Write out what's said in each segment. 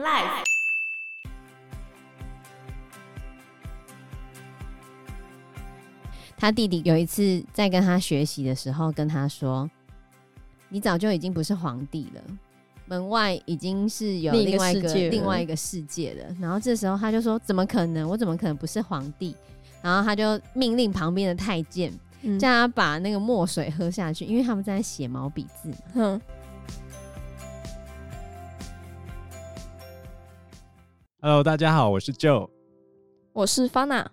Life。他弟弟有一次在跟他学习的时候，跟他说：“你早就已经不是皇帝了，门外已经是有另外一个另外一个世界了。”然后这时候他就说：“怎么可能？我怎么可能不是皇帝？”然后他就命令旁边的太监。叫他把那个墨水喝下去，因为他们在写毛笔字。嗯。Hello，大家好，我是 Joe，我是 Fana，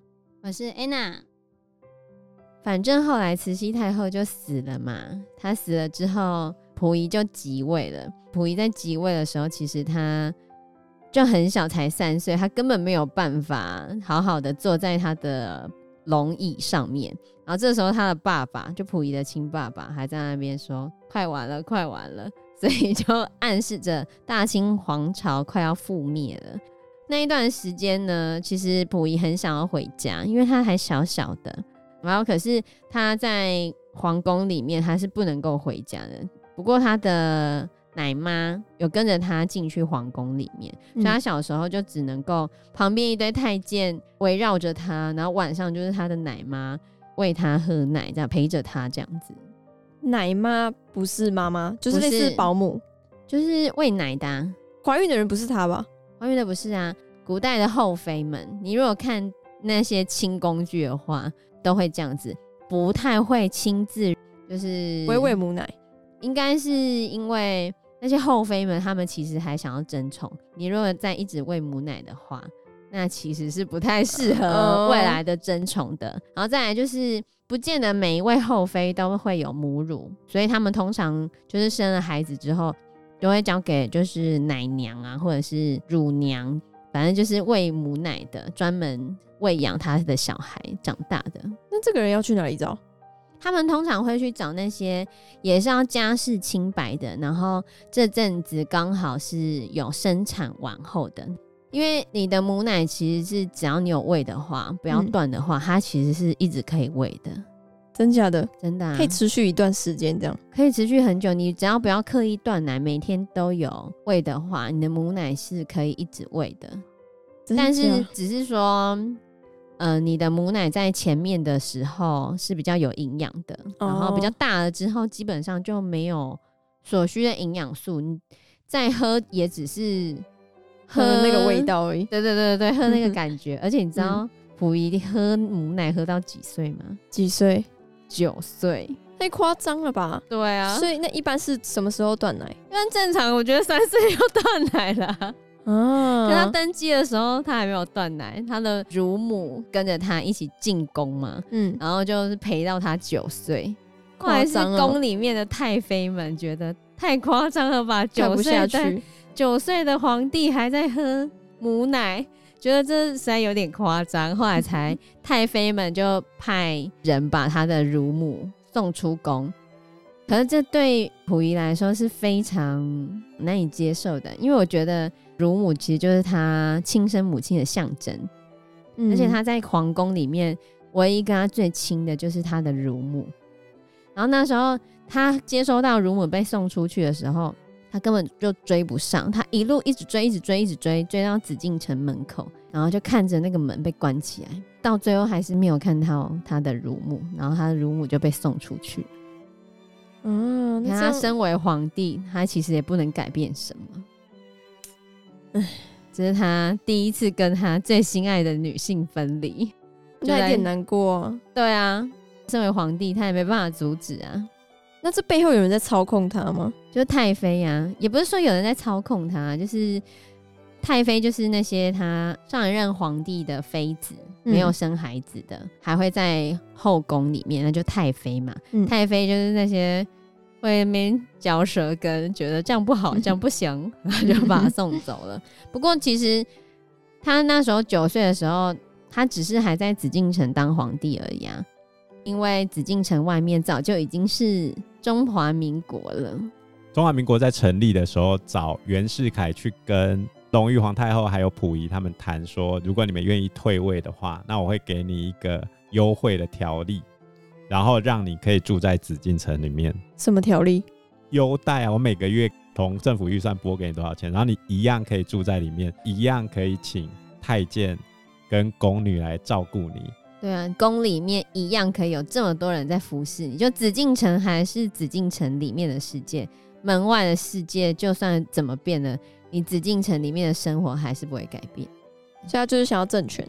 我是 Anna。反正后来慈禧太后就死了嘛，她死了之后，溥仪就即位了。溥仪在即位的时候，其实他就很小，才三岁，他根本没有办法好好的坐在他的。龙椅上面，然后这时候他的爸爸，就溥仪的亲爸爸，还在那边说：“快完了，快完了。”所以就暗示着大清皇朝快要覆灭了。那一段时间呢，其实溥仪很想要回家，因为他还小小的。然后可是他在皇宫里面，他是不能够回家的。不过他的。奶妈有跟着他进去皇宫里面，所以他小时候就只能够旁边一堆太监围绕着他，然后晚上就是他的奶妈喂他喝奶，这样陪着他这样子。奶妈不是妈妈，就是类似保姆，就是喂奶的啊。怀孕的人不是他吧？怀孕的不是啊。古代的后妃们，你如果看那些清宫剧的话，都会这样子，不太会亲自就是喂喂母奶，应该是因为。那些后妃们，他们其实还想要争宠。你如果再一直喂母奶的话，那其实是不太适合未来的争宠的。然后再来就是，不见得每一位后妃都会有母乳，所以他们通常就是生了孩子之后，都会交给就是奶娘啊，或者是乳娘，反正就是喂母奶的，专门喂养他的小孩长大的。那这个人要去哪里找？他们通常会去找那些也是要家世清白的，然后这阵子刚好是有生产完后的，因为你的母奶其实是只要你有喂的话，不要断的话，嗯、它其实是一直可以喂的。真假的？真的、啊，可以持续一段时间这样，可以持续很久。你只要不要刻意断奶，每天都有喂的话，你的母奶是可以一直喂的。但是只是说。呃，你的母奶在前面的时候是比较有营养的，然后比较大了之后，基本上就没有所需的营养素。你再喝也只是喝，喝那个味道而已。对对对对，喝那个感觉。而且你知道溥仪喝母奶喝到几岁吗？几岁？九岁？太夸张了吧？对啊。所以那一般是什么时候断奶？一般正常，我觉得三岁就断奶了。嗯，他登基的时候，他还没有断奶，他的乳母跟着他一起进宫嘛，嗯，然后就是陪到他九岁。后来是宫里面的太妃们觉得太夸张了吧，九岁的九岁的皇帝还在喝母奶，觉得这实在有点夸张。后来才太妃们就派人把她的乳母送出宫。可是这对溥仪来说是非常难以接受的，因为我觉得。乳母其实就是他亲生母亲的象征，嗯，而且他在皇宫里面唯一跟他最亲的就是他的乳母。然后那时候他接收到乳母被送出去的时候，他根本就追不上，他一路一直追，一直追，一直追，追到紫禁城门口，然后就看着那个门被关起来，到最后还是没有看到他的乳母，然后他的乳母就被送出去。嗯，那他身为皇帝，他其实也不能改变什么。唉，这是他第一次跟他最心爱的女性分离，就有点难过。对啊，身为皇帝，他也没办法阻止啊。那这背后有人在操控他吗？就是太妃呀、啊，也不是说有人在操控他，就是太妃，就是那些他上一任皇帝的妃子，没有生孩子的，嗯、还会在后宫里面，那就太妃嘛。嗯、太妃就是那些。会没嚼舌根，觉得这样不好，这样不行，然后就把他送走了。不过其实他那时候九岁的时候，他只是还在紫禁城当皇帝而已啊。因为紫禁城外面早就已经是中华民国了。中华民国在成立的时候，找袁世凯去跟隆裕皇太后还有溥仪他们谈说，如果你们愿意退位的话，那我会给你一个优惠的条例。然后让你可以住在紫禁城里面。什么条例？优待啊！我每个月从政府预算拨给你多少钱，然后你一样可以住在里面，一样可以请太监跟宫女来照顾你。对啊，宫里面一样可以有这么多人在服侍你，就紫禁城还是紫禁城里面的世界，门外的世界就算怎么变了，你紫禁城里面的生活还是不会改变。所以他就是想要政权。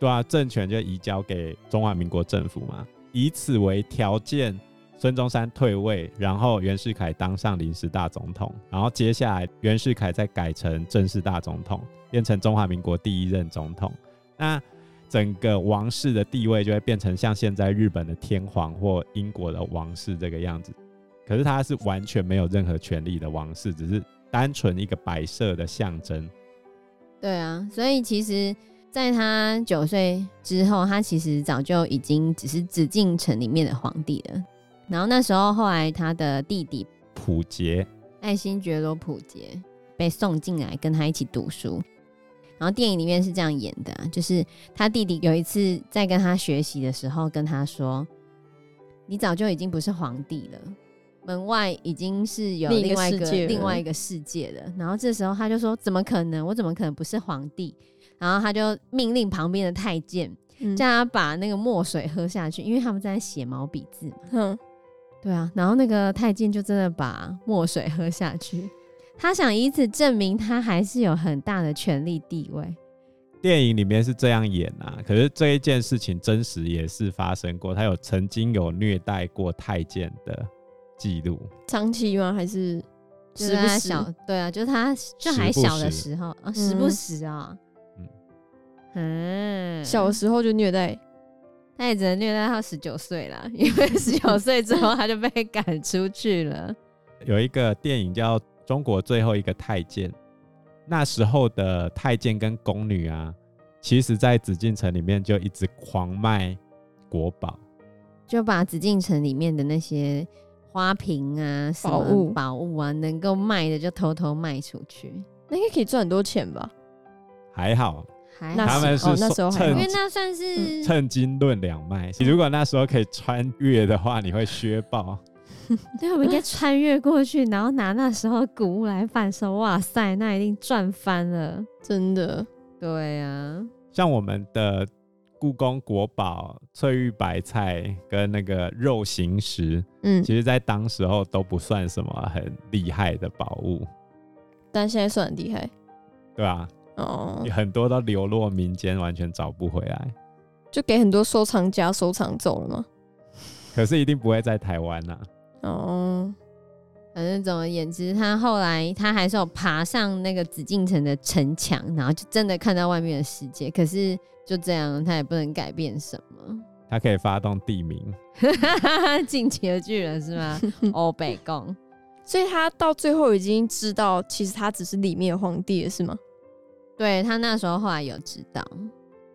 对啊，政权就移交给中华民国政府嘛，以此为条件，孙中山退位，然后袁世凯当上临时大总统，然后接下来袁世凯再改成正式大总统，变成中华民国第一任总统。那整个王室的地位就会变成像现在日本的天皇或英国的王室这个样子，可是他是完全没有任何权利的王室，只是单纯一个摆设的象征。对啊，所以其实在他九岁之后，他其实早就已经只是紫禁城里面的皇帝了。然后那时候后来他的弟弟普杰，爱新觉罗普杰被送进来跟他一起读书。然后电影里面是这样演的啊，就是他弟弟有一次在跟他学习的时候，跟他说：“你早就已经不是皇帝了，门外已经是有另外一个另外一个世界了。”然后这时候他就说：“怎么可能？我怎么可能不是皇帝？”然后他就命令旁边的太监叫他把那个墨水喝下去，因为他们在写毛笔字嘛。嗯，对啊。然后那个太监就真的把墨水喝下去。他想以此证明他还是有很大的权力地位。电影里面是这样演啊，可是这一件事情真实也是发生过，他有曾经有虐待过太监的记录。长期吗？还是时不时？对啊，就是他就还小的时候啊，时不时啊。嗯，嗯，小时候就虐待，他也只能虐待到十九岁了，因为十九岁之后他就被赶出去了。有一个电影叫。中国最后一个太监，那时候的太监跟宫女啊，其实在紫禁城里面就一直狂卖国宝，就把紫禁城里面的那些花瓶啊、宝物、宝物啊，能够卖的就偷偷卖出去，那应该可以赚很多钱吧？还好，还好他们是、哦、那时候还因为那算是趁金论两卖。你、如果那时候可以穿越的话，你会削爆。对，我们应该穿越过去，然后拿那时候古物来贩售。哇塞，那一定赚翻了，真的。对呀、啊，像我们的故宫国宝翠玉白菜跟那个肉形石，嗯，其实在当时候都不算什么很厉害的宝物，但现在算很厉害，对啊，哦，很多都流落民间，完全找不回来，就给很多收藏家收藏走了吗？可是一定不会在台湾呐、啊。哦，反正总而言之，他后来他还是有爬上那个紫禁城的城墙，然后就真的看到外面的世界。可是就这样，他也不能改变什么。他可以发动地名，进击的巨人是吗？欧北共，所以他到最后已经知道，其实他只是里面的皇帝了，是吗？对，他那时候后来有知道，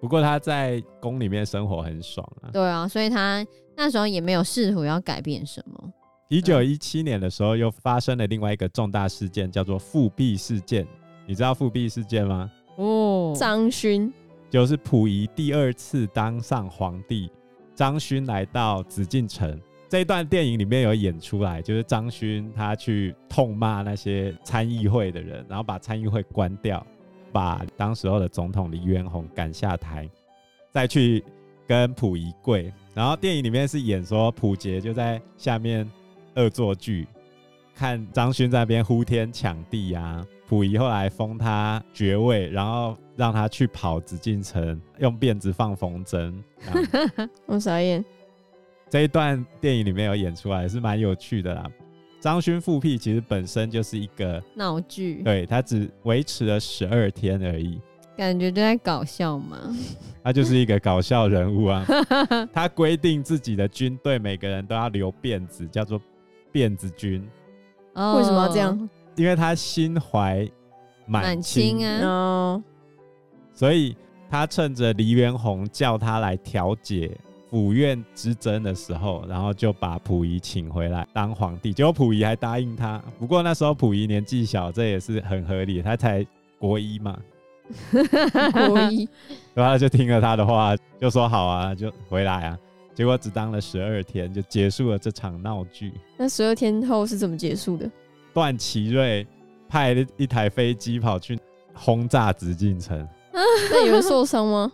不过他在宫里面生活很爽啊。对啊，所以他那时候也没有试图要改变什么。一九一七年的时候，又发生了另外一个重大事件，叫做复辟事件。你知道复辟事件吗？哦，张勋就是溥仪第二次当上皇帝，张勋来到紫禁城。这一段电影里面有演出来，就是张勋他去痛骂那些参议会的人，然后把参议会关掉，把当时候的总统黎元洪赶下台，再去跟溥仪跪。然后电影里面是演说溥杰就在下面。恶作剧，看张勋在那边呼天抢地啊！溥仪后来封他爵位，然后让他去跑紫禁城，用辫子放风筝。我傻眼。这一段电影里面有演出来，是蛮有趣的啦。张勋复辟其实本身就是一个闹剧，对，他只维持了十二天而已，感觉就在搞笑嘛。他就是一个搞笑人物啊！他规定自己的军队每个人都要留辫子，叫做。辫子军，为什么要这样？因为他心怀满清。啊，哦，所以他趁着黎元洪叫他来调解府院之争的时候，然后就把溥仪请回来当皇帝。结果溥仪还答应他，不过那时候溥仪年纪小，这也是很合理，他才国一嘛，国一，然后他就听了他的话，就说好啊，就回来啊。结果只当了十二天，就结束了这场闹剧。那十二天后是怎么结束的？段祺瑞派了一台飞机跑去轰炸紫禁城。那有人受伤吗？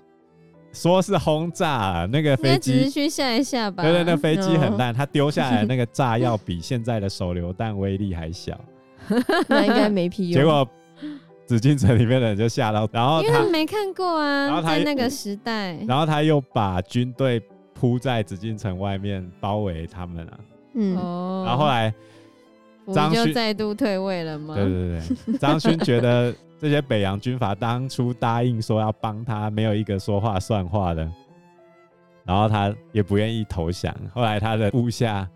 说是轰炸那个飞机，只是去吓一吓吧。对对，那飞机很烂，它丢下来那个炸药比现在的手榴弹威力还小，那应该没屁用。结果紫禁城里面的人就吓到，然后因为他没看过啊，然后他在那个时代，然后他又把军队铺在紫禁城外面包围他们啊，嗯，然后后来张勋再度退位了吗？对对对，张勋觉得。这些北洋军阀当初答应说要帮他，没有一个说话算话的，然后他也不愿意投降。后来他的部下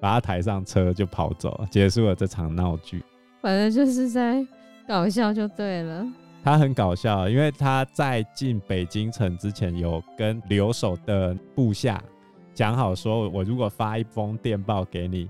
把他抬上车就跑走，结束了这场闹剧。反正就是在搞笑就对了。他很搞笑，因为他在进北京城之前，有跟留守的部下讲好，说我如果发一封电报给你，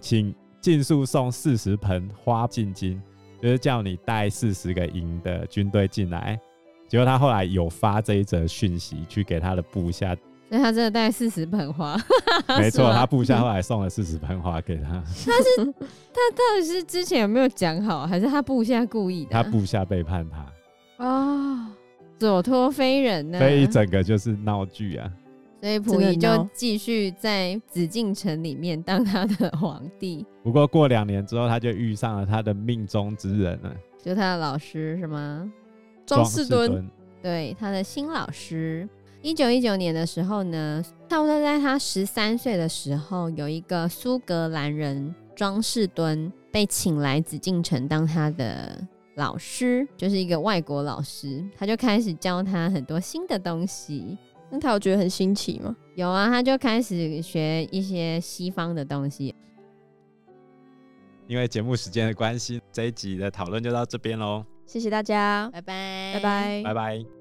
请尽速送四十盆花进京。就是叫你带四十个营的军队进来，结果他后来有发这一则讯息去给他的部下，所以他真的带四十盆花。没错，他部下后来送了四十盆花给他。他是他到底是之前有没有讲好，还是他部下故意的？他部下背叛他啊，左托非人呢？所以整个就是闹剧啊。所以溥仪就继续在紫禁城里面当他的皇帝。不过过两年之后，他就遇上了他的命中之人了，就他的老师是吗庄士敦，对，他的新老师。一九一九年的时候呢，差不多在他十三岁的时候，有一个苏格兰人庄士敦被请来紫禁城当他的老师，就是一个外国老师，他就开始教他很多新的东西。那他有觉得很新奇吗？有啊，他就开始学一些西方的东西。因为节目时间的关系，这一集的讨论就到这边喽。谢谢大家，拜拜，拜拜，拜拜。